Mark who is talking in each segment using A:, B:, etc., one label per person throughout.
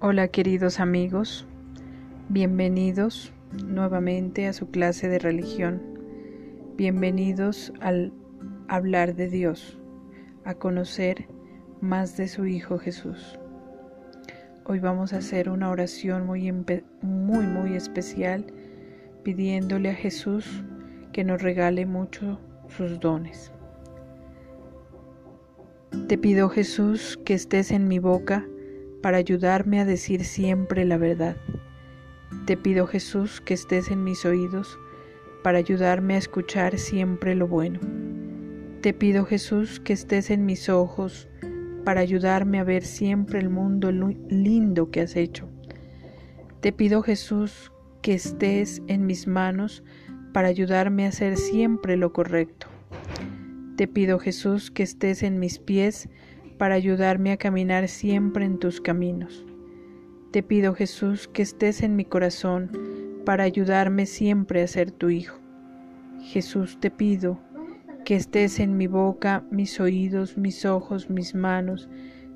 A: Hola queridos amigos, bienvenidos nuevamente a su clase de religión. Bienvenidos al hablar de Dios, a conocer más de su Hijo Jesús. Hoy vamos a hacer una oración muy, muy, muy especial pidiéndole a Jesús que nos regale mucho sus dones. Te pido Jesús que estés en mi boca para ayudarme a decir siempre la verdad. Te pido Jesús que estés en mis oídos para ayudarme a escuchar siempre lo bueno. Te pido Jesús que estés en mis ojos para ayudarme a ver siempre el mundo lindo que has hecho. Te pido Jesús que estés en mis manos para ayudarme a hacer siempre lo correcto. Te pido Jesús que estés en mis pies para ayudarme a caminar siempre en tus caminos. Te pido Jesús que estés en mi corazón para ayudarme siempre a ser tu Hijo. Jesús te pido que estés en mi boca, mis oídos, mis ojos, mis manos,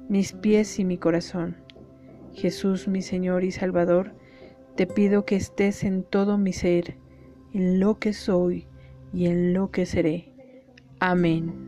A: mis pies y mi corazón. Jesús mi Señor y Salvador, te pido que estés en todo mi ser, en lo que soy y en lo que seré. Amén.